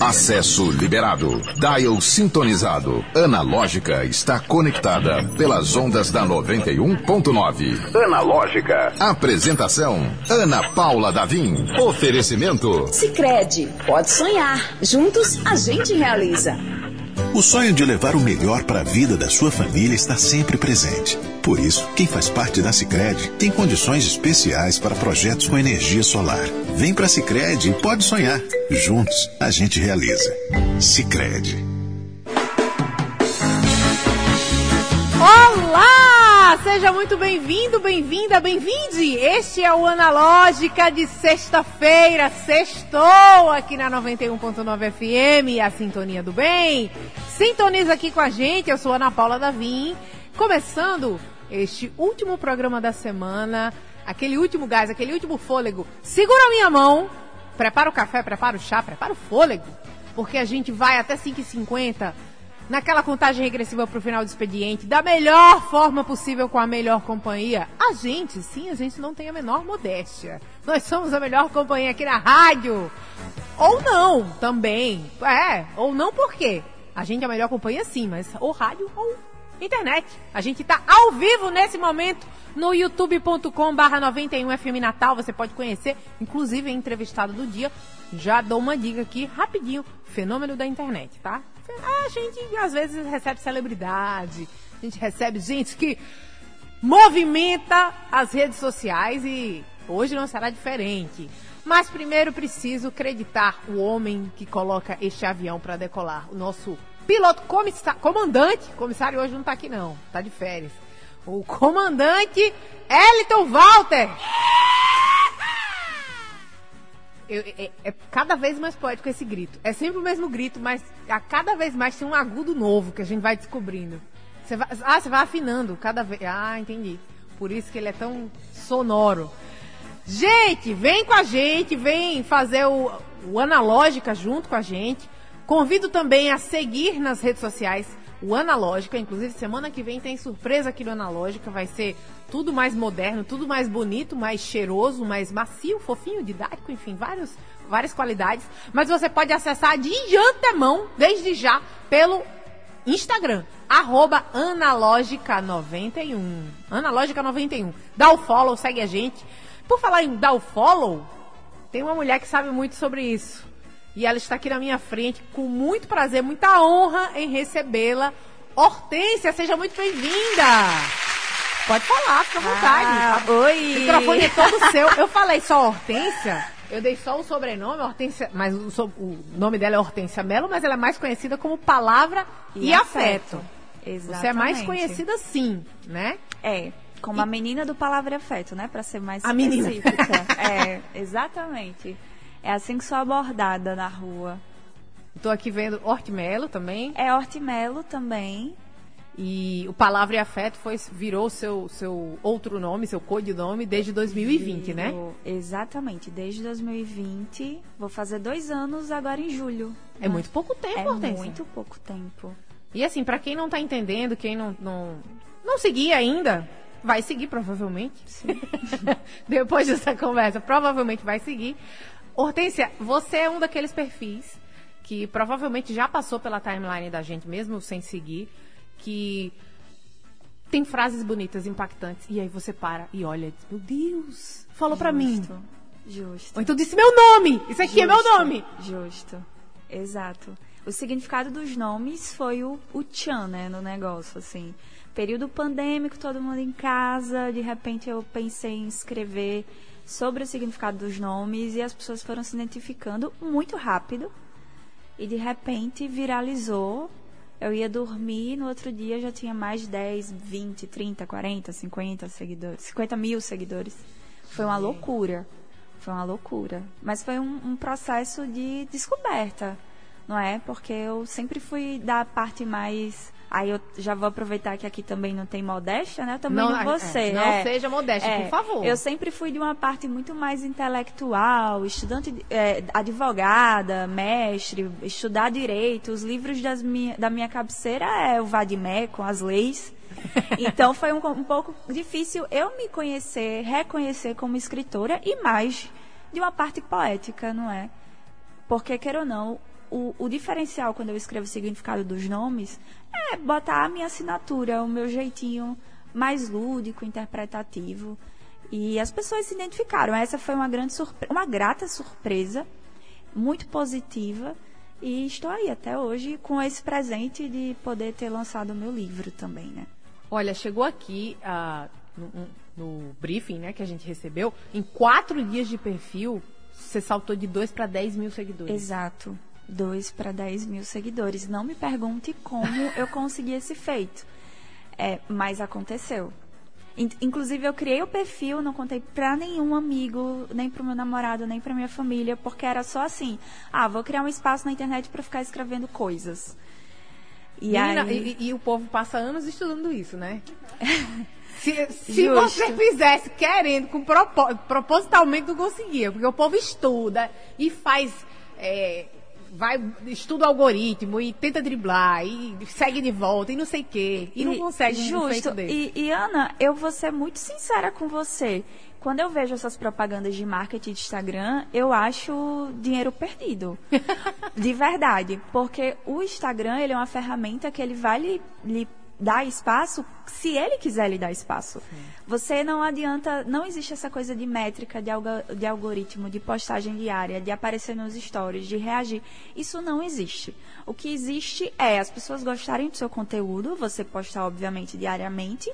Acesso liberado. Dial sintonizado. Analógica está conectada pelas ondas da 91.9. Analógica. Apresentação: Ana Paula Davim. Oferecimento: Sicredi. Pode sonhar. Juntos a gente realiza. O sonho de levar o melhor para a vida da sua família está sempre presente. Por isso, quem faz parte da Sicredi tem condições especiais para projetos com energia solar. Vem para a Sicredi e pode sonhar. Juntos, a gente realiza. Sicredi. Olá! Seja muito bem-vindo, bem-vinda, bem-vinde! Este é o Analógica de sexta-feira, sextou aqui na 91.9 FM, a Sintonia do Bem. Sintoniza aqui com a gente, eu sou Ana Paula Davim, começando este último programa da semana, aquele último gás, aquele último fôlego. Segura a minha mão, prepara o café, prepara o chá, prepara o fôlego, porque a gente vai até 5h50 naquela contagem regressiva para o final do expediente, da melhor forma possível com a melhor companhia. A gente, sim, a gente não tem a menor modéstia. Nós somos a melhor companhia aqui na rádio. Ou não, também. É, ou não por quê? A gente é a melhor companhia sim, mas ou rádio ou internet. A gente está ao vivo nesse momento no youtube.com barra 91FM Natal. Você pode conhecer, inclusive, a entrevistado do dia. Já dou uma dica aqui, rapidinho. Fenômeno da internet, tá? A gente, às vezes, recebe celebridade. A gente recebe gente que movimenta as redes sociais e hoje não será diferente. Mas primeiro preciso acreditar o homem que coloca este avião para decolar. O nosso piloto comissário, comandante, comissário hoje não tá aqui não, tá de férias. O comandante Eliton Walter. Eu, é, é, cada vez mais poético esse grito. É sempre o mesmo grito, mas a cada vez mais tem um agudo novo que a gente vai descobrindo. Você vai, ah, você vai afinando cada vez. Ah, entendi. Por isso que ele é tão sonoro. Gente, vem com a gente, vem fazer o, o Analógica junto com a gente. Convido também a seguir nas redes sociais o Analógica. Inclusive, semana que vem tem surpresa aqui no Analógica. Vai ser tudo mais moderno, tudo mais bonito, mais cheiroso, mais macio, fofinho, didático, enfim, vários, várias qualidades. Mas você pode acessar de antemão, desde já, pelo Instagram, arroba analógica91. Analógica91. Dá o follow, segue a gente. Por falar em dar o follow, tem uma mulher que sabe muito sobre isso. E ela está aqui na minha frente com muito prazer, muita honra em recebê-la. Hortência, seja muito bem-vinda! Pode falar, fica à vontade. Ah, oi! O microfone é todo seu. Eu falei só Hortência, eu dei só o sobrenome, Hortência, mas o, o nome dela é Hortência Melo, mas ela é mais conhecida como Palavra e, e afeto. afeto. Exatamente. Você é mais conhecida sim, né? É, como e... a menina do Palavra e Afeto, né? Para ser mais a específica. Menina. é, exatamente. É assim que sou abordada na rua. Estou aqui vendo Hortimelo também. É Hortimelo também. E o Palavra e Afeto foi, virou seu, seu outro nome, seu codinome, desde 2020, né? virou, né? Exatamente, desde 2020. Vou fazer dois anos agora em julho. É né? muito pouco tempo, É Hortência. muito pouco tempo. E assim, para quem não está entendendo, quem não, não, não seguia ainda, vai seguir provavelmente. Depois dessa conversa, provavelmente vai seguir. Hortência, você é um daqueles perfis que provavelmente já passou pela timeline da gente, mesmo sem seguir, que tem frases bonitas, impactantes, e aí você para e olha e diz, meu Deus, falou para mim. Justo. Ou então disse meu nome, isso aqui Justo. é meu nome. Justo, exato. O significado dos nomes foi o, o tchan, né, no negócio, assim. Período pandêmico, todo mundo em casa, de repente eu pensei em escrever sobre o significado dos nomes e as pessoas foram se identificando muito rápido. E de repente viralizou. Eu ia dormir, no outro dia já tinha mais de 10, 20, 30, 40, 50 seguidores. 50 mil seguidores. Foi uma loucura. Foi uma loucura. Mas foi um, um processo de descoberta, não é? Porque eu sempre fui da parte mais Aí eu já vou aproveitar que aqui também não tem modéstia, né? Eu também não, não vou ser. É, não é, seja modéstia, é, por favor. Eu sempre fui de uma parte muito mais intelectual, estudante, é, advogada, mestre, estudar direito. Os livros das minha, da minha cabeceira é o Vadimé, com as leis. Então foi um, um pouco difícil eu me conhecer, reconhecer como escritora e mais de uma parte poética, não é? Porque, queira ou não, o, o, diferencial quando eu escrevo o significado dos nomes é botar a minha assinatura, o meu jeitinho mais lúdico, interpretativo. E as pessoas se identificaram. Essa foi uma grande surpresa, uma grata surpresa, muito positiva. E estou aí até hoje com esse presente de poder ter lançado o meu livro também, né? Olha, chegou aqui uh, no, no, briefing né, que a gente recebeu, em quatro dias de perfil, você saltou de 2 para 10 mil seguidores. Exato. 2 para 10 mil seguidores. Não me pergunte como eu consegui esse feito. É, mas aconteceu. Inclusive, eu criei o perfil, não contei pra nenhum amigo, nem pro meu namorado, nem pra minha família, porque era só assim: ah, vou criar um espaço na internet para ficar escrevendo coisas. E, Menina, aí... e, e, o povo passa anos estudando isso, né? se, se você fizesse querendo, com propós, propositalmente não conseguia, porque o povo estuda e faz. É, vai, estuda o algoritmo e tenta driblar e segue de volta e não sei o quê. E, e não consegue justo. Um e, e, Ana, eu vou ser muito sincera com você. Quando eu vejo essas propagandas de marketing de Instagram, eu acho dinheiro perdido. de verdade. Porque o Instagram, ele é uma ferramenta que ele vai lhe, lhe dar espaço se ele quiser lhe dar espaço. Sim. Você não adianta, não existe essa coisa de métrica, de, algo, de algoritmo, de postagem diária, de aparecer nos stories, de reagir. Isso não existe. O que existe é as pessoas gostarem do seu conteúdo, você postar, obviamente, diariamente,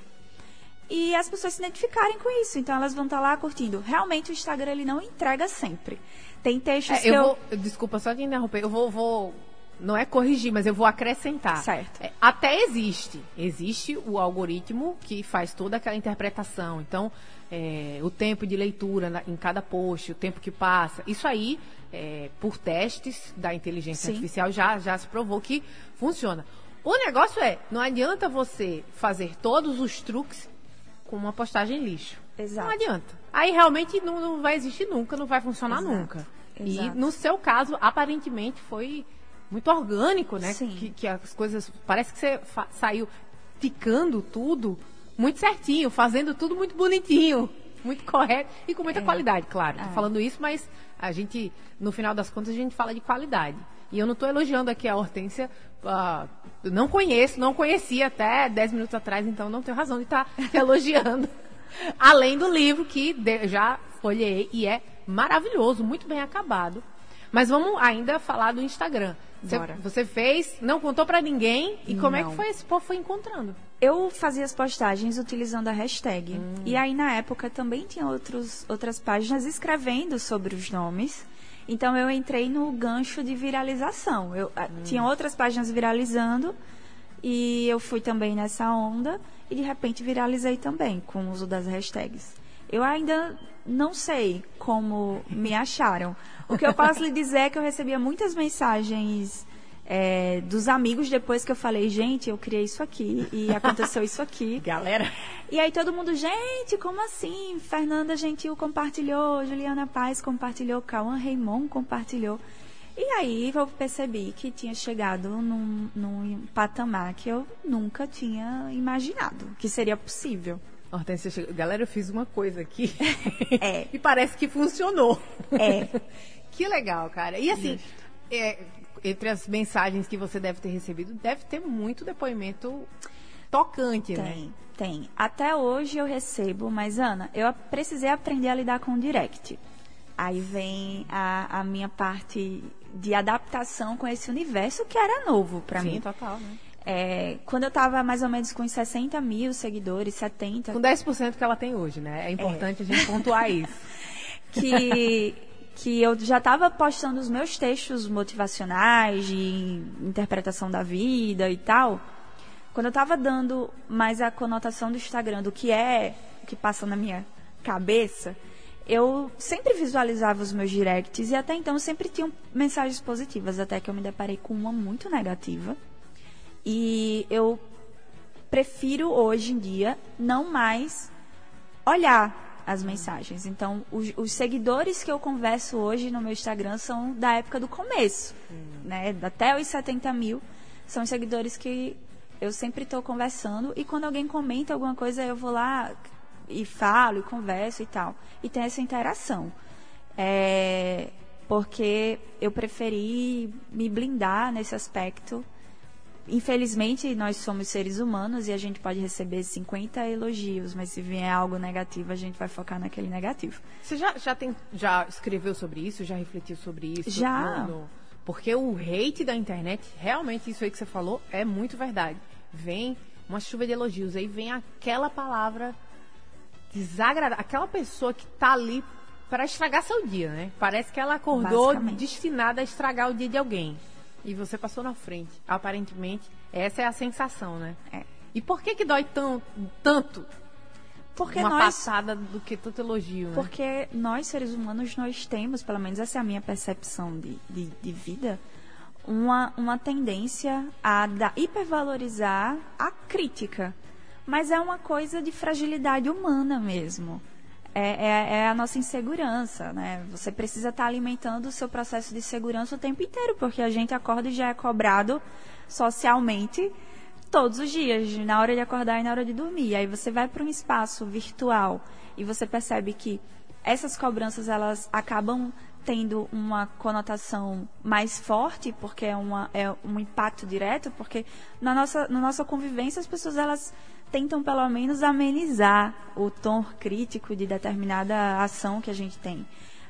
e as pessoas se identificarem com isso. Então elas vão estar lá curtindo. Realmente o Instagram ele não entrega sempre. Tem textos é, que eu, eu... Vou, desculpa só te interromper. Eu vou, vou não é corrigir, mas eu vou acrescentar. Certo. É, até existe. Existe o algoritmo que faz toda aquela interpretação. Então, é, o tempo de leitura na, em cada post, o tempo que passa. Isso aí, é, por testes da inteligência Sim. artificial, já, já se provou que funciona. O negócio é, não adianta você fazer todos os truques com uma postagem lixo. Exato. Não adianta. Aí realmente não, não vai existir nunca, não vai funcionar Exato. nunca. Exato. E no seu caso, aparentemente foi muito orgânico, né? Que, que as coisas. Parece que você saiu ficando tudo muito certinho, fazendo tudo muito bonitinho, muito correto e com muita é. qualidade, claro. Tô é. falando isso, mas a gente, no final das contas, a gente fala de qualidade. E eu não estou elogiando aqui a Hortência. Uh, não conheço, não conhecia até 10 minutos atrás, então não tenho razão de estar tá elogiando. Além do livro que já folhei e é maravilhoso, muito bem acabado. Mas vamos ainda falar do Instagram. Você, você fez, não contou para ninguém e como não. é que foi esse povo foi encontrando? Eu fazia as postagens utilizando a hashtag. Hum. E aí na época também tinha outros, outras páginas escrevendo sobre os nomes. Então eu entrei no gancho de viralização. Eu hum. tinha outras páginas viralizando e eu fui também nessa onda e de repente viralizei também com o uso das hashtags. Eu ainda não sei como me acharam. O que eu posso lhe dizer é que eu recebia muitas mensagens é, dos amigos depois que eu falei, gente, eu criei isso aqui e aconteceu isso aqui. Galera. E aí todo mundo, gente, como assim? Fernanda Gentil compartilhou, Juliana Paz compartilhou, Cauã Raymond compartilhou. E aí eu percebi que tinha chegado num, num patamar que eu nunca tinha imaginado que seria possível. Hortência, chegou. galera, eu fiz uma coisa aqui é. e parece que funcionou. É. que legal, cara. E assim, é, entre as mensagens que você deve ter recebido, deve ter muito depoimento tocante, tem, né? Tem, tem. Até hoje eu recebo, mas Ana, eu precisei aprender a lidar com o direct. Aí vem a, a minha parte de adaptação com esse universo que era novo para mim. Sim, total, né? É, quando eu estava mais ou menos com uns 60 mil seguidores, 70. Com 10% que ela tem hoje, né? É importante é. a gente pontuar isso. que, que eu já estava postando os meus textos motivacionais, de interpretação da vida e tal. Quando eu estava dando mais a conotação do Instagram, do que é, o que passa na minha cabeça, eu sempre visualizava os meus directs e até então sempre tinham mensagens positivas, até que eu me deparei com uma muito negativa e eu prefiro hoje em dia não mais olhar as mensagens. Então, os, os, seguidores que eu converso hoje no meu Instagram são da época do começo, hum. né? Até os 70 mil são os seguidores que eu sempre estou conversando. E quando alguém comenta alguma coisa, eu vou lá e falo e converso e tal. E tem essa interação. É, porque eu preferi me blindar nesse aspecto. Infelizmente, nós somos seres humanos e a gente pode receber 50 elogios, mas se vier algo negativo, a gente vai focar naquele negativo. Você já, já, tem, já escreveu sobre isso? Já refletiu sobre isso? Já. No, no... Porque o hate da internet, realmente, isso aí que você falou, é muito verdade. Vem uma chuva de elogios, aí vem aquela palavra desagradável, aquela pessoa que tá ali para estragar seu dia, né? Parece que ela acordou destinada a estragar o dia de alguém. E você passou na frente. Aparentemente, essa é a sensação, né? É. E por que que dói tão, tanto porque uma nós, passada do que tanto elogio, né? Porque nós, seres humanos, nós temos, pelo menos essa é a minha percepção de, de, de vida, uma, uma tendência a da, hipervalorizar a crítica. Mas é uma coisa de fragilidade humana mesmo. É, é, é, a nossa insegurança, né? Você precisa estar alimentando o seu processo de segurança o tempo inteiro, porque a gente acorda e já é cobrado socialmente todos os dias, na hora de acordar e na hora de dormir. Aí você vai para um espaço virtual e você percebe que essas cobranças elas acabam tendo uma conotação mais forte, porque é, uma, é um impacto direto, porque na nossa, na nossa convivência as pessoas elas tentam pelo menos amenizar o tom crítico de determinada ação que a gente tem.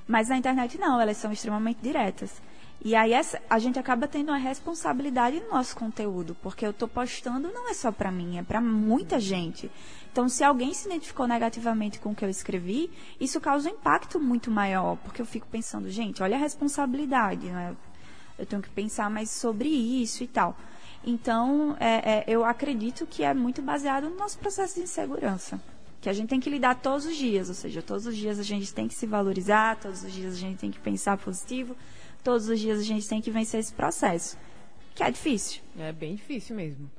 Mas na internet não, elas são extremamente diretas. E aí essa, a gente acaba tendo uma responsabilidade no nosso conteúdo, porque eu estou postando não é só para mim, é para muita gente. Então, se alguém se identificou negativamente com o que eu escrevi, isso causa um impacto muito maior, porque eu fico pensando, gente, olha a responsabilidade, né? Eu tenho que pensar mais sobre isso e tal. Então, é, é, eu acredito que é muito baseado no nosso processo de insegurança. Que a gente tem que lidar todos os dias, ou seja, todos os dias a gente tem que se valorizar, todos os dias a gente tem que pensar positivo, todos os dias a gente tem que vencer esse processo. Que é difícil. É bem difícil mesmo.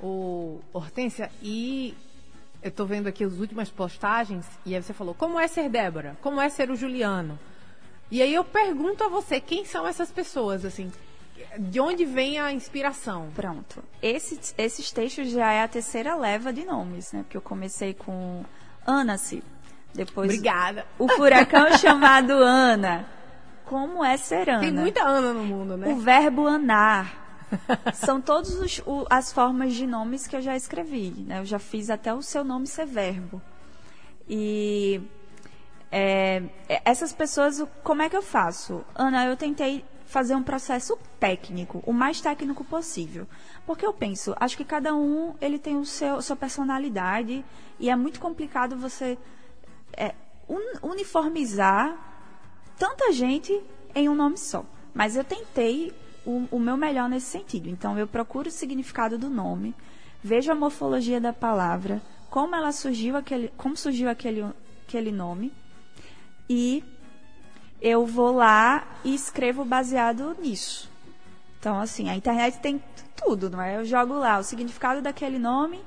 O Hortência, e eu estou vendo aqui as últimas postagens, e aí você falou, como é ser Débora? Como é ser o Juliano? E aí eu pergunto a você, quem são essas pessoas, assim? De onde vem a inspiração? Pronto. Esse, esses textos já é a terceira leva de nomes, né? Porque eu comecei com Ana-se. Depois. Obrigada. O furacão chamado Ana. Como é ser Ana? Tem muita Ana no mundo, né? O verbo anar. São todas as formas de nomes que eu já escrevi. Né? Eu já fiz até o seu nome ser verbo. E é, essas pessoas, como é que eu faço? Ana, eu tentei fazer um processo técnico, o mais técnico possível. Porque eu penso, acho que cada um ele tem o seu sua personalidade e é muito complicado você é, un, uniformizar tanta gente em um nome só. Mas eu tentei o, o meu melhor nesse sentido. Então eu procuro o significado do nome, vejo a morfologia da palavra, como ela surgiu aquele, como surgiu aquele, aquele nome e eu vou lá e escrevo baseado nisso. Então, assim, a internet tem tudo, não é? Eu jogo lá o significado daquele nome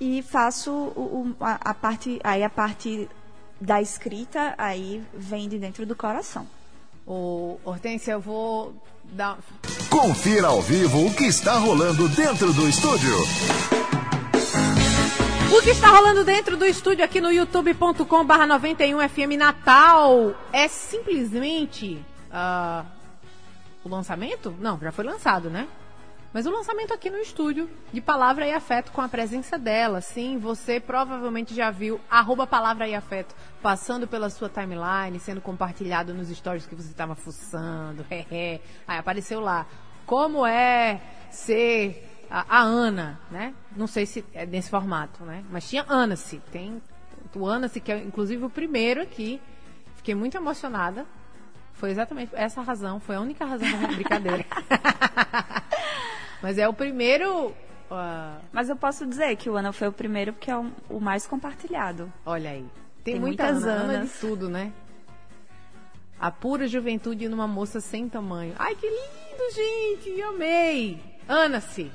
e faço o, o, a, a, parte, aí a parte da escrita aí vem de dentro do coração. O Hortência, eu vou dar. Confira ao vivo o que está rolando dentro do estúdio. O que está rolando dentro do estúdio aqui no youtube.com barra 91FM Natal é simplesmente uh, o lançamento? Não, já foi lançado, né? Mas o lançamento aqui no estúdio de Palavra e Afeto com a presença dela. Sim, você provavelmente já viu arroba Palavra e Afeto passando pela sua timeline, sendo compartilhado nos stories que você estava fuçando. Aí apareceu lá. Como é ser a, a, Ana, né? Não sei se é nesse formato, né? Mas tinha Ana-se. Tem o Ana-se, que é inclusive o primeiro aqui. Fiquei muito emocionada. Foi exatamente essa razão, foi a única razão da brincadeira. Mas é o primeiro. Uh... Mas eu posso dizer que o Ana foi o primeiro porque é o, o mais compartilhado. Olha aí. Tem, Tem muitas, Ana de tudo, né? A pura juventude numa moça sem tamanho. Ai, que lindo, gente! Amei! Ana-se!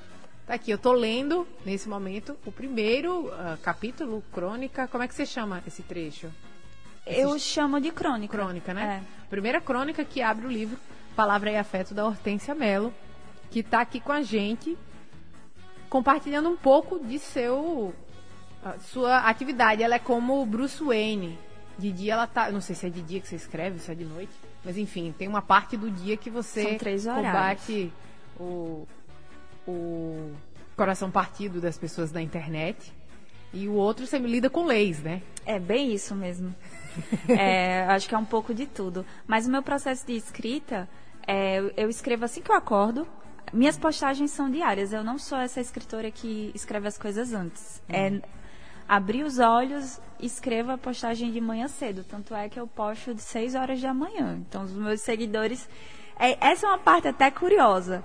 Tá aqui, eu tô lendo, nesse momento, o primeiro uh, capítulo, crônica. Como é que você chama esse trecho? Esse eu chamo de crônica. Crônica, né? É. Primeira crônica que abre o livro Palavra e Afeto da Hortência Mello, que está aqui com a gente, compartilhando um pouco de seu sua atividade. Ela é como Bruce Wayne. De dia ela tá, não sei se é de dia que você escreve, se é de noite. Mas enfim, tem uma parte do dia que você combate o, o coração partido das pessoas na internet. E o outro você lida com leis, né? É bem isso mesmo. É, acho que é um pouco de tudo. Mas o meu processo de escrita, é, eu escrevo assim que eu acordo. Minhas postagens são diárias. Eu não sou essa escritora que escreve as coisas antes. É abrir os olhos, escreva a postagem de manhã cedo. Tanto é que eu posto de 6 horas da manhã. Então, os meus seguidores. é, essa é uma parte até curiosa.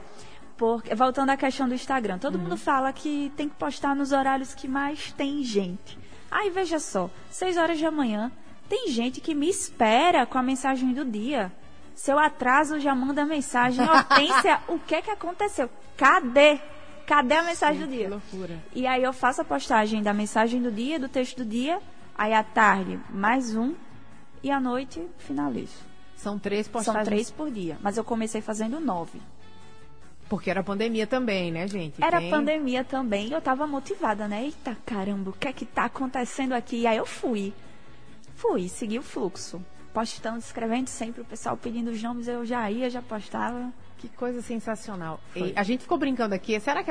Porque, voltando à questão do Instagram, todo mundo fala que tem que postar nos horários que mais tem gente. Aí veja só, 6 horas da manhã, tem gente que me espera com a mensagem do dia. Se eu atraso, já manda mensagem. Hortência, o que que aconteceu? Cadê? Cadê a mensagem do Que dia? loucura. E aí eu faço a postagem da mensagem do dia, do texto do dia, aí à tarde mais um e à noite finalizo. São três postagens. São três por dia, mas eu comecei fazendo nove. Porque era pandemia também, né, gente? Era Tem- pandemia também e eu tava motivada, né? Eita caramba, o que é que tá acontecendo aqui? E aí eu fui. Fui, segui o fluxo. Postando, escrevendo sempre, o pessoal pedindo os nomes, eu já ia, já postava. Que coisa sensacional. E a gente ficou brincando aqui. Será que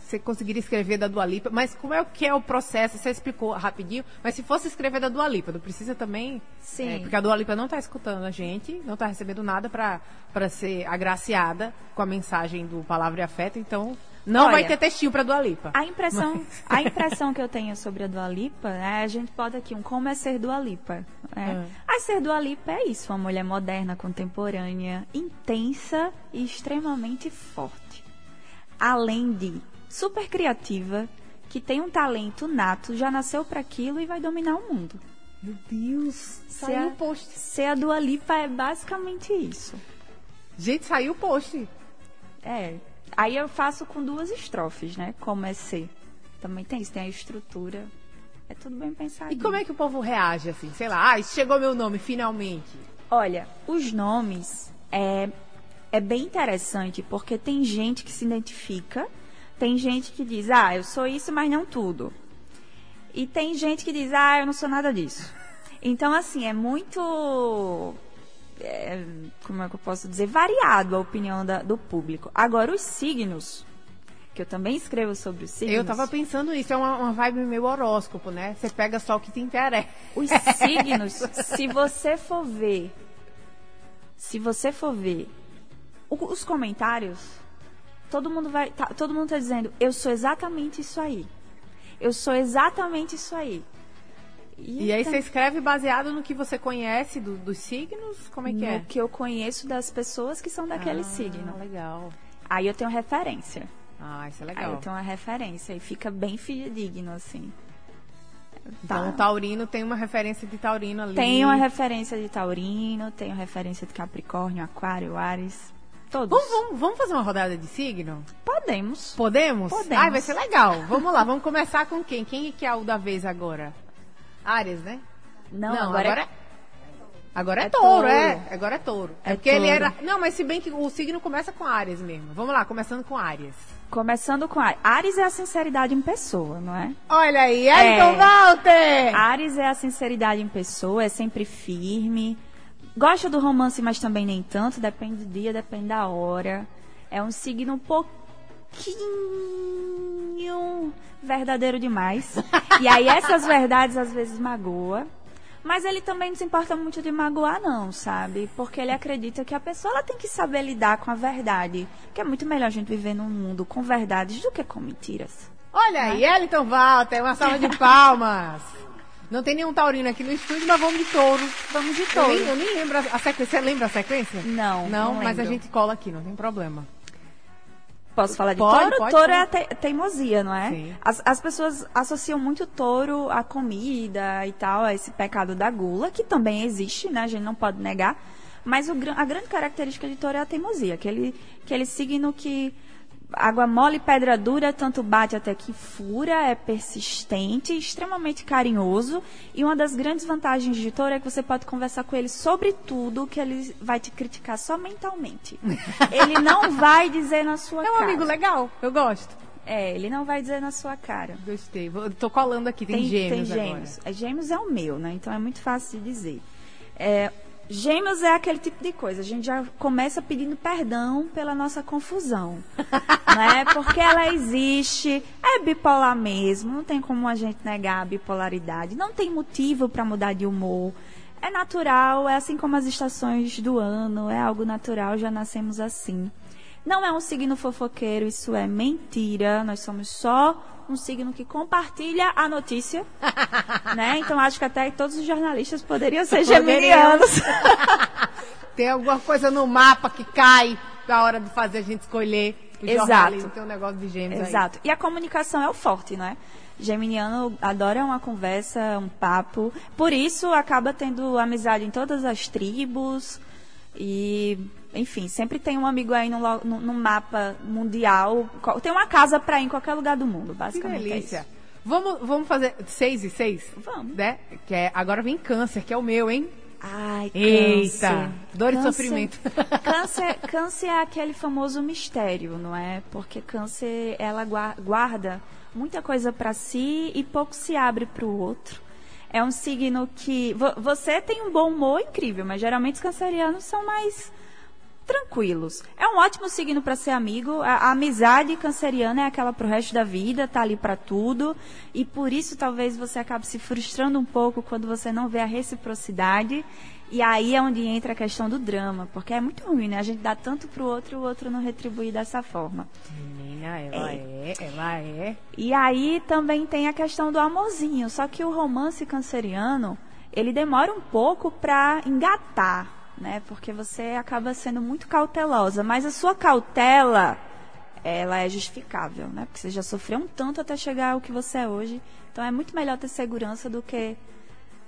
você conseguiria escrever da Dua Lipa? Mas como é o que é o processo? Você explicou rapidinho. Mas se fosse escrever da Dua Lipa, não precisa também... Sim. É, porque a Dua Lipa não está escutando a gente, não está recebendo nada para ser agraciada com a mensagem do Palavra e Afeto. Então, não Olha, vai ter textinho para Dua Lipa. A impressão, a impressão que eu tenho sobre a Dua Lipa, né, a gente pode aqui um como é ser Dua Lipa. Né? A ser Dua Lipa é isso, uma mulher moderna, contemporânea, intensa e extremamente forte. Além de super criativa, que tem um talento nato, já nasceu para aquilo e vai dominar o mundo. Meu Deus, saiu o post. ser a Dua Lipa é basicamente isso. Gente, saiu o post. É. Aí eu faço com duas estrofes, né? Como é ser. Também tem isso, tem a estrutura. É tudo bem pensado. E como é que o povo reage assim? Sei lá, ah, chegou meu nome, finalmente. Olha, os nomes é, é bem interessante porque tem gente que se identifica, tem gente que diz, ah, eu sou isso, mas não tudo. E tem gente que diz, ah, eu não sou nada disso. Então, assim, é muito. É, como é que eu posso dizer? Variado a opinião da- do público. Agora, os signos, que eu também escrevo sobre os signos. Eu tava pensando nisso, é uma, uma vibe meio horóscopo, né? Você pega só o que te interessa. Os signos, se você for ver, se você for ver o- os comentários, todo mundo vai, tá, todo mundo tá dizendo, eu sou exatamente isso aí. Eu sou exatamente isso aí. E aí você escreve baseado no que você conhece do- dos signos? Como é que no é? que eu conheço das pessoas que são daquele Ah, signo. legal. Aí eu tenho referência. Ah, isso é Aí legal. eu tenho uma referência e fica bem fidedigno assim. Então Tá. o taurino tem uma referência de taurino ali. Tem uma referência de Taurino, tenho referência de Capricórnio, Aquário, Ares, todos. Vamos, vamos, vamos fazer uma rodada de signo? Podemos. Podemos? Podemos. Ai, vai ser legal. Vamos lá, vamos começar com quem? Quem que é o da vez agora? Ares, né? Não, agora, agora, agora é, é touro, touro. é. Agora é touro. É, É porque ele touro. era. Não, mas se bem que o signo começa com Ares mesmo. Vamos lá, começando com Ares. começando com Ares. Ares é a sinceridade em pessoa, não é? Olha aí, Elton É. Walter! Ares é a sinceridade em pessoa, é sempre firme. Gosta do romance, mas também nem tanto. Depende do dia, depende da hora. É um signo um pouquinho verdadeiro demais. E aí essas verdades às vezes magoa. Mas ele também não se importa muito de magoar, não, sabe? Porque ele acredita que a pessoa ela tem que saber lidar com a verdade. Que é muito melhor a gente viver num mundo com verdades do que com mentiras. Olha aí, Elton Walter, uma salva de palmas. Não tem nenhum taurino aqui no estúdio, mas vamos de touro. Vamos de Eu touro. nem, eu nem lembro a, sequência. Você lembra a sequência? Não, Não, não mas a gente cola aqui, não tem problema. Posso falar de Pode, touro? pode, touro é a te- teimosia, não é? As, as pessoas associam muito touro à comida e tal, a esse pecado da gula, que também existe, né? A gente não pode negar. Mas o, a grande característica de touro é a teimosia, aquele, aquele signo que água mole, pedra dura, tanto bate até que fura, é persistente, extremamente carinhoso. E uma das grandes vantagens de touro é que você pode conversar com ele sobre tudo, que ele vai te criticar só mentalmente. ele não vai dizer na sua É um cara. amigo legal, eu gosto. É, ele não vai dizer na sua cara. Gostei. Vou- Tô colando aqui, tem, gêmeos tem agora. gêmeos. É, gêmeos é o meu, né? Então é muito fácil de dizer. É, Gêmeos é aquele tipo de coisa. A gente já começa pedindo perdão pela nossa confusão. né? Porque ela existe, é bipolar mesmo, não tem como a gente negar a bipolaridade. Não tem motivo para mudar de humor. É natural, é assim como as estações do ano, é algo natural, já nascemos assim. Não é um signo fofoqueiro, isso é mentira. Nós somos só um signo que compartilha a notícia, né? Então acho que até todos os jornalistas poderiam ser geminianos. Tem alguma coisa no mapa que cai na hora de fazer a gente escolher o Exato. Tem um negócio de gêmeos Exato. Aí. E a comunicação é o forte, né? Geminiano adora uma conversa, um papo. Por isso acaba tendo amizade em todas as tribos. E, enfim, sempre tem um amigo aí no, no, no mapa mundial. Tem uma casa para ir em qualquer lugar do mundo, basicamente. Que é delícia. É vamos, vamos fazer seis e seis? Vamos. Né? Que é, agora vem câncer, que é o meu, hein? Ai, Eita, câncer. dor câncer, e sofrimento. Câncer, câncer é aquele famoso mistério, não é? Porque câncer, ela guarda muita coisa para si e pouco se abre para o outro. É um signo que você tem um bom humor incrível, mas geralmente os cancerianos são mais tranquilos. É um ótimo signo para ser amigo. A, a, amizade canceriana é aquela pro resto da vida, tá ali para tudo. E por isso talvez você acabe se frustrando um pouco quando você não vê a reciprocidade. E aí é onde entra a questão do drama, porque é muito ruim, né? A gente dá tanto pro outro e o outro não retribui dessa forma. Menina, ela é. é, ela é. E aí também tem a questão do amorzinho, só que o romance canceriano, ele demora um pouco para engatar né? Porque você acaba sendo muito cautelosa, mas a sua cautela ela é justificável, né? Porque você já sofreu um tanto até chegar ao que você é hoje. Então é muito melhor ter segurança do que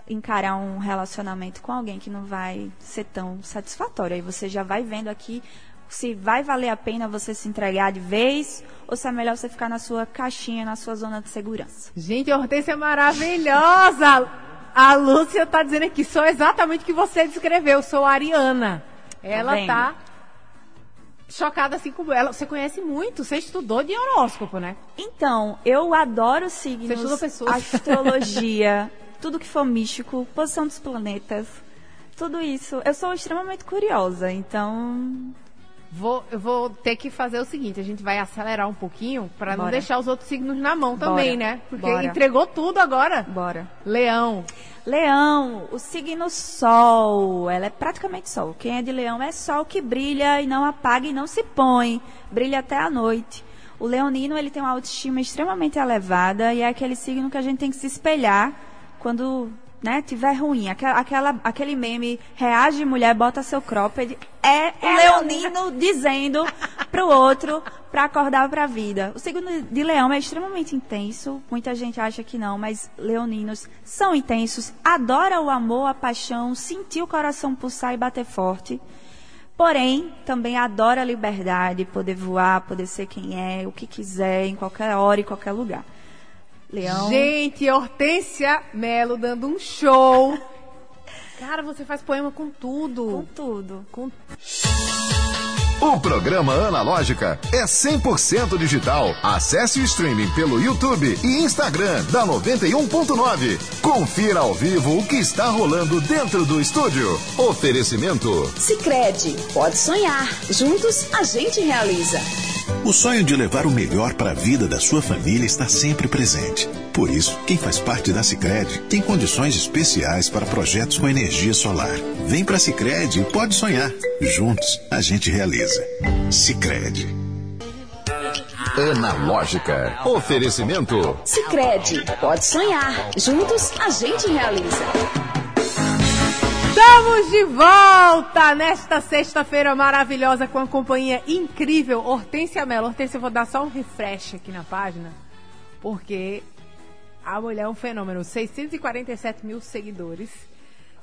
encarar um relacionamento com alguém que não vai ser tão satisfatório. Aí você já vai vendo aqui se vai valer a pena você se entregar de vez ou se é melhor você ficar na sua caixinha, na sua zona de segurança. Gente, a Hortência é maravilhosa! A Lúcia está dizendo aqui, sou exatamente o que você descreveu, sou a Ariana. Ela está chocada assim como ela. Você conhece muito, você estudou de horóscopo, né? Então, eu adoro signos, você estudou pessoas. astrologia, tudo que for místico, posição dos planetas, tudo isso. Eu sou extremamente curiosa, então Vou, eu vou ter que fazer o seguinte, a gente vai acelerar um pouquinho para não deixar os outros signos na mão também, Bora. né? Porque Bora. entregou tudo agora. Bora. Leão. Leão, o signo Sol, ela é praticamente Sol. Quem é de Leão é Sol que brilha e não apaga e não se põe, brilha até a noite. O leonino, ele tem uma autoestima extremamente elevada e é aquele signo que a gente tem que se espelhar quando né, tiver ruim, aquela, aquela, aquele meme, reage mulher, bota seu cropped, é o leonino dizendo pro outro para acordar para a vida. O signo de leão é extremamente intenso, muita gente acha que não, mas leoninos são intensos, adora o amor, a paixão, sentir o coração pulsar e bater forte. Porém, também adora a liberdade, poder voar, poder ser quem é, o que quiser, em qualquer hora e qualquer lugar. Leão. Gente, Hortência Melo dando um show. Cara, você faz poema com tudo. Com tudo. Com... O programa Analógica é 100% digital. Acesse o streaming pelo YouTube e Instagram da 91.9. Confira ao vivo o que está rolando dentro do estúdio. Oferecimento. Sicredi, pode sonhar. Juntos a gente realiza. O sonho de levar o melhor para a vida da sua família está sempre presente. Por isso, quem faz parte da Sicredi tem condições especiais para projetos com energia solar. Vem para a Sicredi e pode sonhar. Juntos, a gente realiza. Sicredi. Analógica. Oferecimento. Sicredi, pode sonhar. Juntos a gente realiza. Estamos de volta nesta sexta-feira maravilhosa com a companhia incrível Hortência Mello. Hortência, eu vou dar só um refresh aqui na página, porque a mulher é um fenômeno. 647 mil seguidores.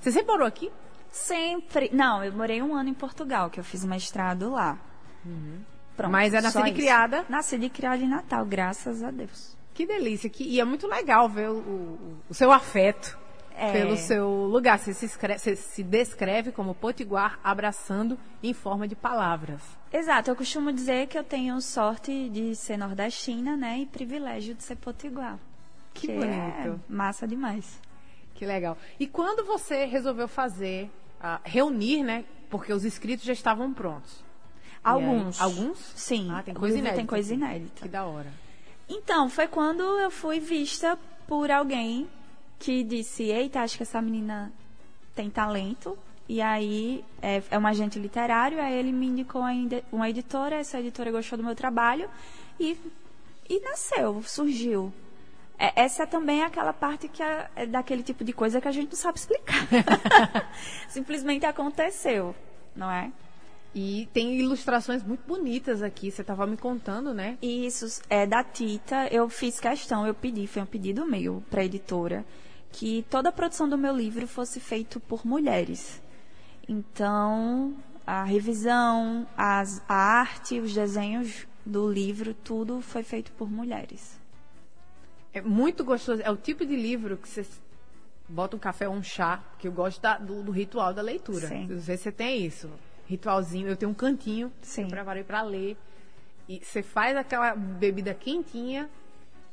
Você sempre morou aqui? Sempre. Não, eu morei um ano em Portugal, que eu fiz mestrado lá. Uhum. Pronto, Mas é nascida e criada? Nascida e criada em Natal, graças a Deus. Que delícia. Que, e é muito legal ver o, o, o seu afeto é. pelo seu lugar. Você se, escreve, você se descreve como potiguar abraçando em forma de palavras. Exato. Eu costumo dizer que eu tenho sorte de ser nordestina, né? E privilégio de ser potiguar. Que, que bonito. É massa demais. Que legal. E quando você resolveu fazer ah, reunir, né? Porque os escritos já estavam prontos. E aí- Alguns. alguns? Sim. Ah, tem coisa inédita. Tem coisa inédita. Que da hora. Então, foi quando eu fui vista por alguém que disse: Eita, acho que essa menina tem talento. E aí, é, é um agente literário, aí ele me indicou uma editora, essa editora gostou do meu trabalho e, e nasceu, surgiu. É, essa também é aquela parte que é, é daquele tipo de coisa que a gente não sabe explicar. Simplesmente aconteceu, não é? E tem ilustrações muito bonitas aqui. Você estava me contando, né? Isso é da Tita. Eu fiz questão, eu pedi, foi um pedido meu para a editora, que toda a produção do meu livro fosse feita por mulheres. Então, a revisão, as, a arte, os desenhos do livro, tudo foi feito por mulheres. É muito gostoso. É o tipo de livro que você bota um café ou um chá, que eu gosto da- do, do ritual da leitura. Sim. Às vezes você tem isso. Ritualzinho. Eu tenho um cantinho Sim. que eu preparei para ler. E você faz aquela bebida quentinha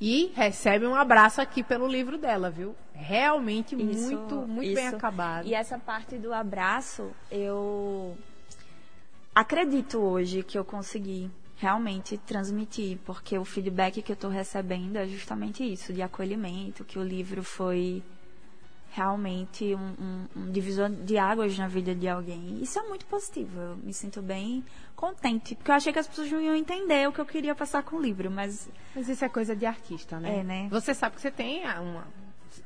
e recebe um abraço aqui pelo livro dela, viu? Realmente Isso- muito, muito bem isso. acabado. E essa parte do abraço, eu acredito hoje que eu consegui realmente transmitir, porque o feedback que eu estou recebendo é justamente isso, de acolhimento, que o livro foi realmente um, um- um divisor de águas na vida de alguém. Isso é muito positivo. Eu me sinto bem contente, porque eu achei que as pessoas não iam entender o que eu queria passar com o livro, mas Mas isso é coisa de artista, né? É, né? Você sabe que você tem uma.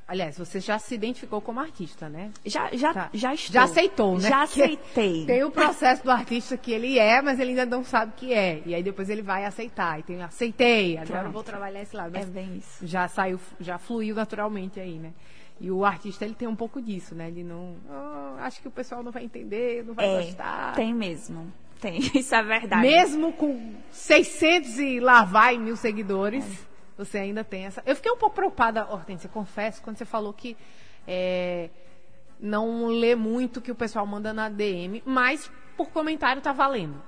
Aliás, você já se identificou como artista, né? já já Tá. já estou. Já aceitou, né? Já aceitei. Tem o processo do artista que ele é, mas ele ainda não sabe que é. E aí depois ele vai aceitar. E tem aceitei, agora eu vou trabalhar esse lado. É Mas bem isso. já saiu, já fluiu naturalmente aí, né? E o artista, ele tem um pouco disso, né? Ele não. "Ah, acho que o pessoal não vai entender, não vai É, gostar. tem mesmo. Tem, isso é verdade. Mesmo com 600 e lá vai mil seguidores, você ainda tem essa. Eu fiquei um pouco preocupada, Hortência, confesso, quando você falou que é, não lê muito o que o pessoal manda na DM, mas por comentário tá valendo.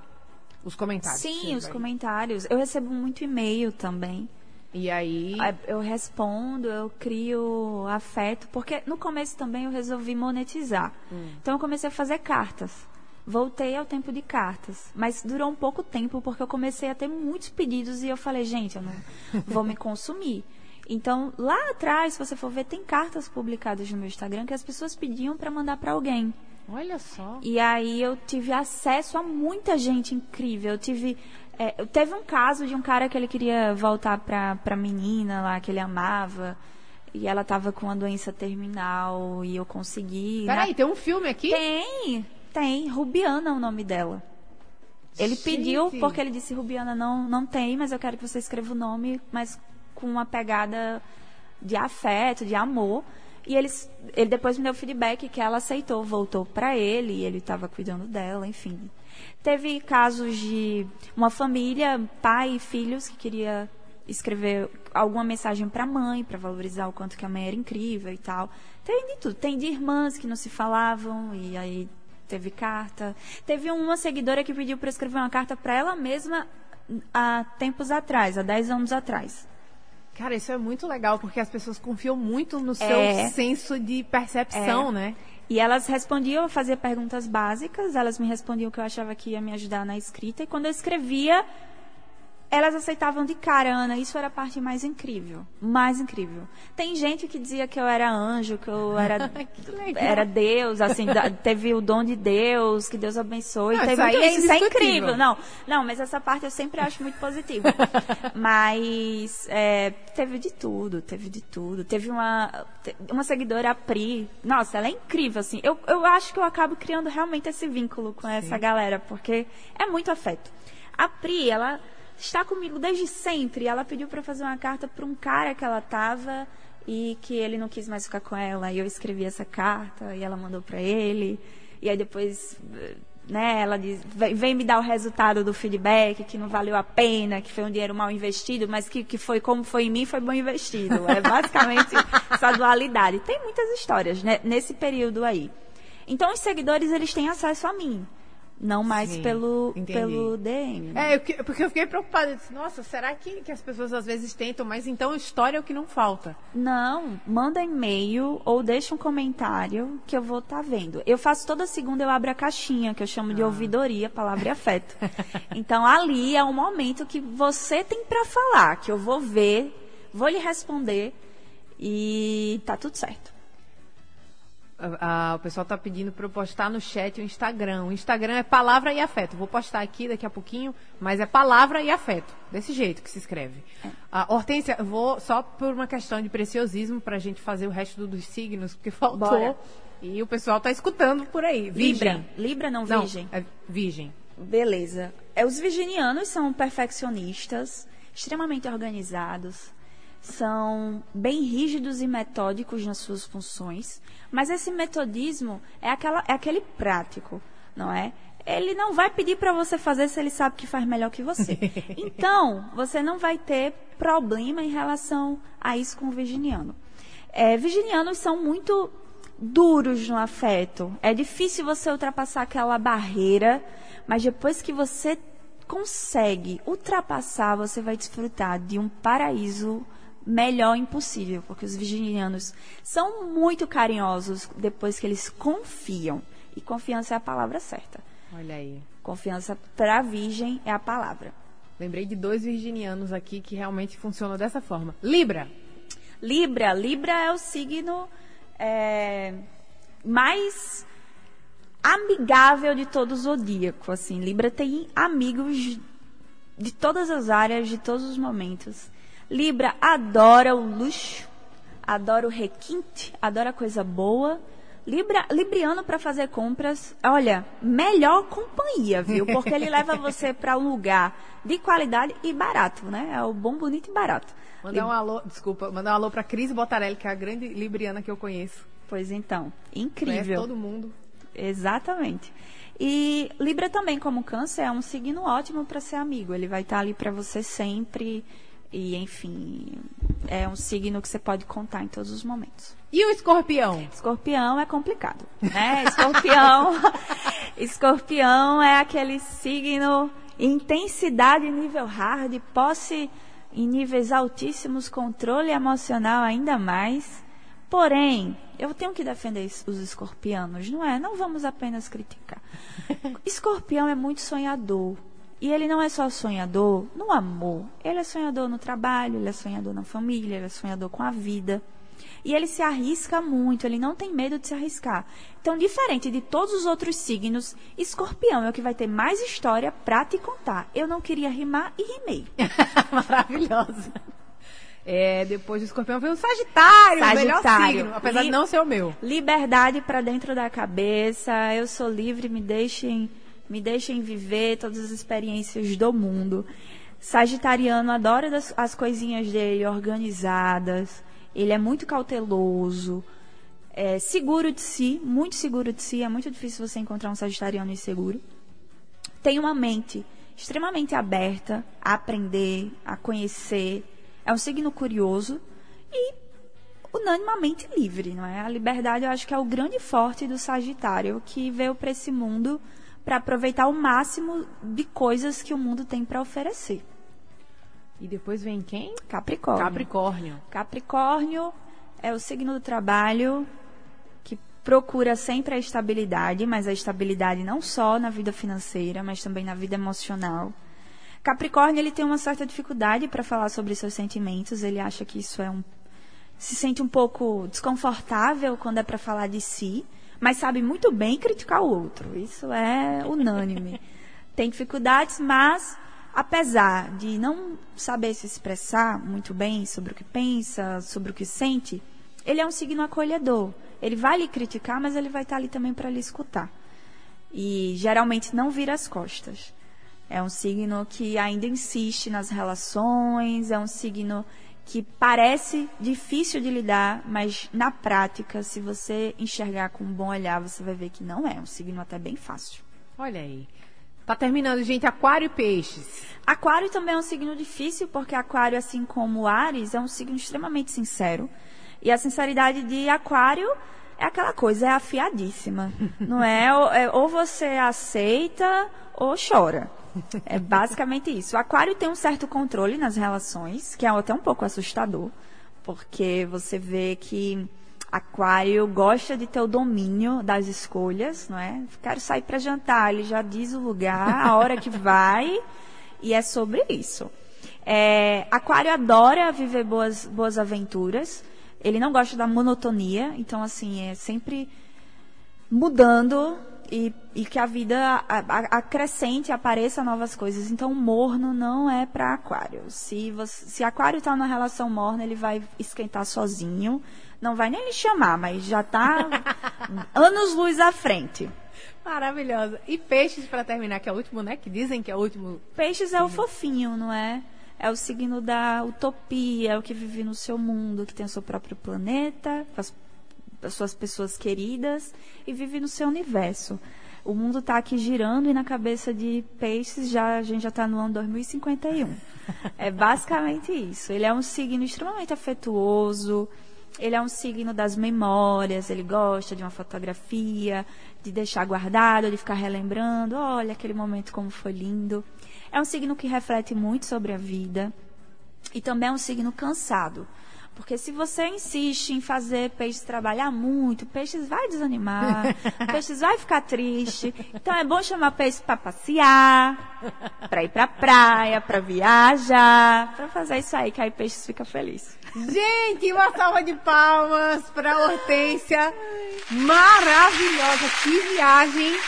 Os comentários. Sim, os comentários. Eu recebo muito e-mail também. E aí. Eu respondo, eu crio afeto, porque no começo também eu resolvi monetizar. Então eu comecei a fazer cartas. Voltei ao tempo de cartas, mas durou um pouco tempo porque eu comecei a ter muitos pedidos e eu falei, gente, eu não vou me consumir. Então, lá atrás, se você for ver, tem cartas publicadas no meu Instagram que as pessoas pediam para mandar para alguém. Olha só. E aí eu tive acesso a muita gente incrível. Eu tive. É, teve um caso de um cara que ele queria voltar pra, pra menina lá, que ele amava. E ela tava com uma doença terminal e eu consegui. Peraí, Na- tem um filme aqui? Tem, tem. Rubiana é o nome dela. Ele pediu, Gente. porque ele disse, Rubiana, não, não tem, mas eu quero que você escreva o nome, mas com uma pegada de afeto, de amor. E eles, ele depois me deu feedback que ela aceitou, voltou para ele, e ele estava cuidando dela, enfim. Teve casos de uma família, pai e filhos, que queria escrever alguma mensagem para a mãe, para valorizar o quanto que a mãe era incrível e tal. Tem de tudo. Tem de irmãs que não se falavam, e aí teve carta. Teve uma seguidora que pediu para escrever uma carta para ela mesma há tempos atrás, há 10 anos atrás. Cara, isso é muito legal, porque as pessoas confiam muito no seu É. senso de percepção, É. né? E elas respondiam, eu fazia perguntas básicas, elas me respondiam o que eu achava que ia me ajudar na escrita, e quando eu escrevia, elas aceitavam de cara, Ana, isso era a parte mais incrível. Mais incrível. Tem gente que dizia que eu era anjo, que eu era, Que era Deus, assim, teve o dom de Deus, que Deus abençoe. Não, teve isso é isso, é incrível. Não, não, mas essa parte eu sempre acho muito positiva. mas é, teve de tudo, teve de tudo. Teve uma, uma seguidora, a Pri. Nossa, ela é incrível, assim. Eu, eu acho que eu acabo criando realmente esse vínculo com essa galera, porque é muito afeto. A Pri, ela está comigo desde sempre. Ela pediu para fazer uma carta para um cara que ela tava e que ele não quis mais ficar com ela. E eu escrevi essa carta e ela mandou para ele. E aí depois, né, ela diz, vem, vem me dar o resultado do feedback, que não valeu a pena, que foi um dinheiro mal investido, mas que, que foi como foi em mim, foi bom investido. É basicamente essa dualidade. Tem muitas histórias né, nesse período aí. Então os seguidores, eles têm acesso a mim. Não mais Sim, pelo, entendi. pelo DM. né? É, eu que- porque eu fiquei preocupada. Eu disse, Nossa, será que, que as pessoas às vezes tentam? Mas então história é o que não falta. Não, manda e-mail ou deixa um comentário que eu vou estar vendo. Eu faço toda segunda, eu abro a caixinha, que eu chamo Ah. de ouvidoria, palavra e afeto. então ali é um momento que você tem pra falar, que eu vou ver, vou lhe responder e tá tudo certo. Ah, o pessoal tá pedindo para eu postar no chat o Instagram. O Instagram é palavra e afeto. Vou postar aqui daqui a pouquinho, mas é palavra e afeto. Desse jeito que se escreve. Ah, Hortência, vou só por uma questão de preciosismo pra gente fazer o resto dos signos, porque faltou. Bora. E o pessoal tá escutando por aí. Virgem. Libra, Libra não, Não, virgem. é virgem. Beleza. É, os virginianos são perfeccionistas, extremamente organizados, são bem rígidos e metódicos nas suas funções, mas esse metodismo é, aquela, é aquele prático, não é? Ele não vai pedir para você fazer se ele sabe que faz melhor que você. Então, você não vai ter problema em relação a isso com o virginiano. É, virginianos são muito duros no afeto. É difícil você ultrapassar aquela barreira, mas depois que você consegue ultrapassar, você vai desfrutar de um paraíso melhor impossível, porque os virginianos são muito carinhosos depois que eles confiam. E confiança é a palavra certa. Olha aí. Confiança para virgem é a palavra. Lembrei de dois virginianos aqui que realmente funcionam dessa forma. Libra. Libra, Libra é o signo é, mais amigável de todo o zodíaco. Assim, Libra tem amigos de todas as áreas, de todos os momentos. Libra adora o luxo, adora o requinte, adora coisa boa. Libra, Libriano para fazer compras, olha, melhor companhia, viu? Porque ele leva você para um lugar de qualidade e barato, né? É o bom, bonito e barato. Mandar um alô, desculpa, mandar um alô pra Cris Botarelli, que é a grande libriana que eu conheço. Pois então, Conhece incrível. todo mundo. Exatamente. E Libra também, como câncer, é um signo ótimo para ser amigo. Ele vai estar ali para você sempre. E, enfim, é um signo que você pode contar em todos os momentos. E o escorpião? Escorpião é complicado, né? Escorpião, escorpião é aquele signo intensidade nível hard, posse em níveis altíssimos, controle emocional ainda mais. Porém, eu tenho que defender os escorpianos, não é? Não vamos apenas criticar. Escorpião é muito sonhador. E ele não é só sonhador no amor. Ele é sonhador no trabalho, ele é sonhador na família, ele é sonhador com a vida. E ele se arrisca muito, ele não tem medo de se arriscar. Então, diferente de todos os outros signos, escorpião é o que vai ter mais história pra te contar. Eu não queria rimar e rimei. Maravilhosa. É, depois do escorpião veio o Sagitário, o melhor Sagitário. signo, apesar de Li- não ser o meu. Liberdade pra dentro da cabeça, eu sou livre, me deixem, me deixem viver todas as experiências do mundo. Sagitariano adora das- as coisinhas dele organizadas. Ele é muito cauteloso, é seguro de si, muito seguro de si. É muito difícil você encontrar um sagitariano inseguro. Tem uma mente extremamente aberta a aprender, a conhecer. É um signo curioso e unanimamente livre, não é? A liberdade, eu acho que é o grande forte do Sagitário, que veio para esse mundo para aproveitar o máximo de coisas que o mundo tem para oferecer. E depois vem quem? Capricórnio. Capricórnio. Capricórnio é o signo do trabalho que procura sempre a estabilidade, mas a estabilidade não só na vida financeira, mas também na vida emocional. Capricórnio ele tem uma certa dificuldade para falar sobre seus sentimentos, ele acha que isso é um se sente um pouco desconfortável quando é para falar de si, mas sabe muito bem criticar o outro. Isso é unânime. Tem dificuldades, mas apesar de não saber se expressar muito bem sobre o que pensa, sobre o que sente, ele é um signo acolhedor. Ele vai lhe criticar, mas ele vai estar ali também para lhe escutar. E geralmente não vira as costas. É um signo que ainda insiste nas relações, é um signo que parece difícil de lidar, mas na prática, se você enxergar com um bom olhar, você vai ver que não é. Um signo até bem fácil. Olha aí. Tá terminando, gente. Aquário e peixes. Aquário também é um signo difícil, porque Aquário, assim como Ares, é um signo extremamente sincero. E a sinceridade de Aquário é aquela coisa, é afiadíssima. Não é? Ou, é, ou você aceita ou chora. É basicamente isso. O aquário tem um certo controle nas relações, que é até um pouco assustador, porque você vê que aquário gosta de ter o domínio das escolhas, não é? Quero sair para jantar, ele já diz o lugar, a hora que vai, e é sobre isso. É, aquário adora viver boas, boas aventuras. Ele não gosta da monotonia, então assim, é sempre mudando e, e que a vida acrescente, apareça novas coisas. Então, morno não é para aquário. Se, você, se aquário está numa relação morna, ele vai esquentar sozinho. Não vai nem lhe chamar, mas já está anos luz à frente. Maravilhosa. E peixes, para terminar, que é o último, né? Que dizem que é o último. Peixes é o fofinho, não é? é o signo da utopia, é o que vive no seu mundo, que tem o seu próprio planeta, as, as suas pessoas queridas e vive no seu universo. O mundo está aqui girando e na cabeça de peixes já a gente já está no ano 2051. É basicamente isso. Ele é um signo extremamente afetuoso. Ele é um signo das memórias. Ele gosta de uma fotografia, de deixar guardado, de ficar relembrando. Olha aquele momento como foi lindo. É um signo que reflete muito sobre a vida e também é um signo cansado. Porque se você insiste em fazer peixes trabalhar muito, peixes vai desanimar, peixes vai ficar triste. Então é bom chamar peixes para passear, para ir para praia, para viajar, para fazer isso aí que aí peixes fica feliz. Gente, uma salva de palmas para Hortência. Maravilhosa, que viagem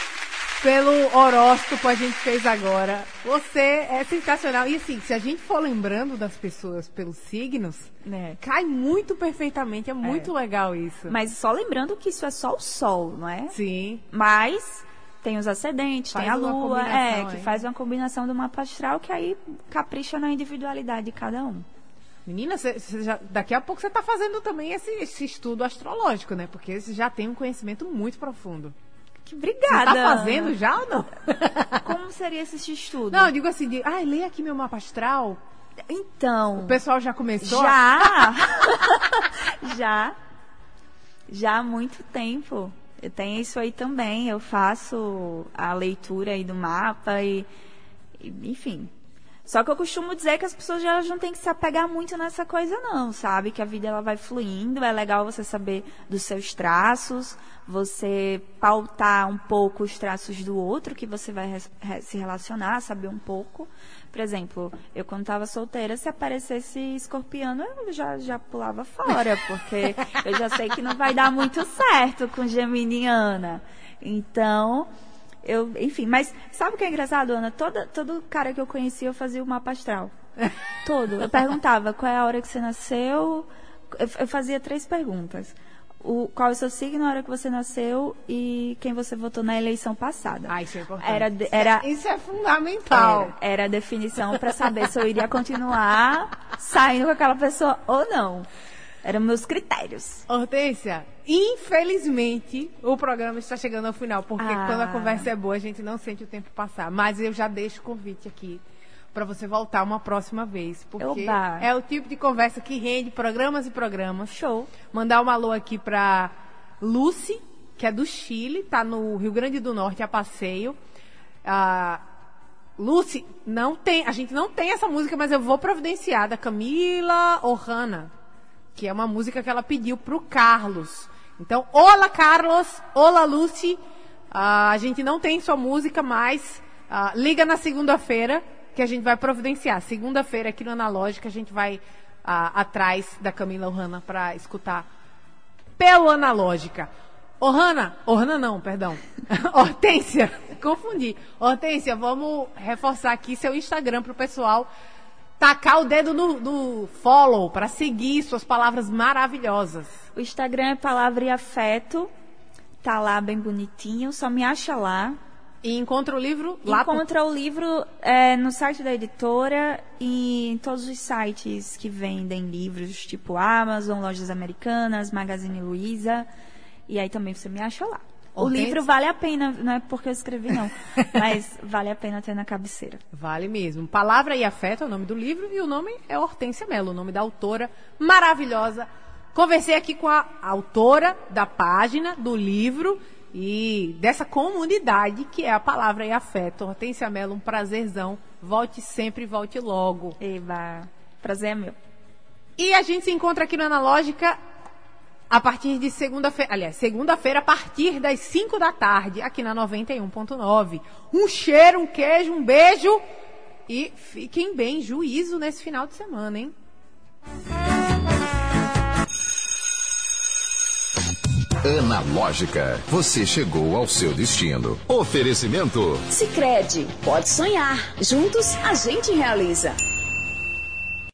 pelo horóscopo a gente fez agora. Você é sensacional. E assim, se a gente for lembrando das pessoas pelos signos, né? cai muito perfeitamente. É muito é. legal isso. Mas só lembrando que isso é só o sol, não é? Sim. Mas tem os ascendentes, faz tem a lua, é, que faz uma combinação do mapa astral que aí capricha na individualidade de cada um. Menina, cê, cê já, daqui a pouco você está fazendo também esse, esse, estudo astrológico, né? Porque você já tem um conhecimento muito profundo. Que obrigada. Você tá fazendo já ou não? Como seria esse estudo? Não, eu digo assim, de, ah, lê aqui meu mapa astral. Então. O pessoal já começou? Já! já. Já há muito tempo. Eu tenho isso aí também. Eu faço a leitura aí do mapa e enfim, só que eu costumo dizer que as pessoas já não têm que se apegar muito nessa coisa não, sabe? Que a vida ela vai fluindo, é legal você saber dos seus traços, você pautar um pouco os traços do outro que você vai se relacionar, saber um pouco. Por exemplo, eu quando estava solteira, se aparecesse escorpiano, eu já, já pulava fora, porque eu já sei que não vai dar muito certo com geminiana. Então, eu, enfim, mas sabe o que é engraçado, Ana? Toda, todo cara que eu conhecia, eu fazia o mapa astral. todo. Eu perguntava qual é a hora que você nasceu. Eu, eu fazia três perguntas. O, qual é o seu signo na hora que você nasceu e quem você votou na eleição passada. Ah, isso é importante. Era, era, isso é fundamental. Era, era a definição para saber se eu iria continuar saindo com aquela pessoa ou não. Eram meus critérios. Hortência, infelizmente o programa está chegando ao final, porque ah. quando a conversa é boa, a gente não sente o tempo passar. Mas eu já deixo o convite aqui para você voltar uma próxima vez, porque Oba. é o tipo de conversa que rende programas e programas. Show. Mandar um alô aqui para Lucy, que é do Chile, tá no Rio Grande do Norte a passeio. Ah, Lucy, não tem, a gente não tem essa música, mas eu vou providenciar da Camila Ohana que é uma música que ela pediu para o Carlos. Então, olá Carlos, olá Lucy, uh, a gente não tem sua música, mas uh, liga na segunda-feira que a gente vai providenciar. Segunda-feira aqui no Analógica a gente vai uh, atrás da Camila Ohana para escutar pelo Analógica. Ohana, Ohana não, perdão. Hortência, confundi. Hortência, vamos reforçar aqui seu Instagram para o pessoal tacar o dedo no, no follow para seguir suas palavras maravilhosas. O Instagram é Palavra e Afeto. Tá lá bem bonitinho, só me acha lá. E encontra o livro lá? Encontra o livro é, no site da editora e em todos os sites que vendem livros, tipo Amazon, Lojas Americanas, Magazine Luiza. E aí também você me acha lá. O livro vale a pena, não é porque eu escrevi, não. mas vale a pena ter na cabeceira. Vale mesmo. Palavra e Afeto é o nome do livro e o nome é Hortência Mello, o nome da autora maravilhosa Conversei aqui com a autora da página, do livro e dessa comunidade que é a Palavra e Afeto. Hortência Mello, um prazerzão. Volte sempre, volte logo. Eba, prazer é meu. E a gente se encontra aqui no Analógica a partir de segunda-feira, aliás, segunda-feira a partir das 5 da tarde, aqui na 91.9. Um cheiro, um queijo, um beijo e fiquem bem, juízo nesse final de semana, hein? Analógica, você chegou ao seu destino. Oferecimento Sicredi, pode sonhar. Juntos a gente realiza.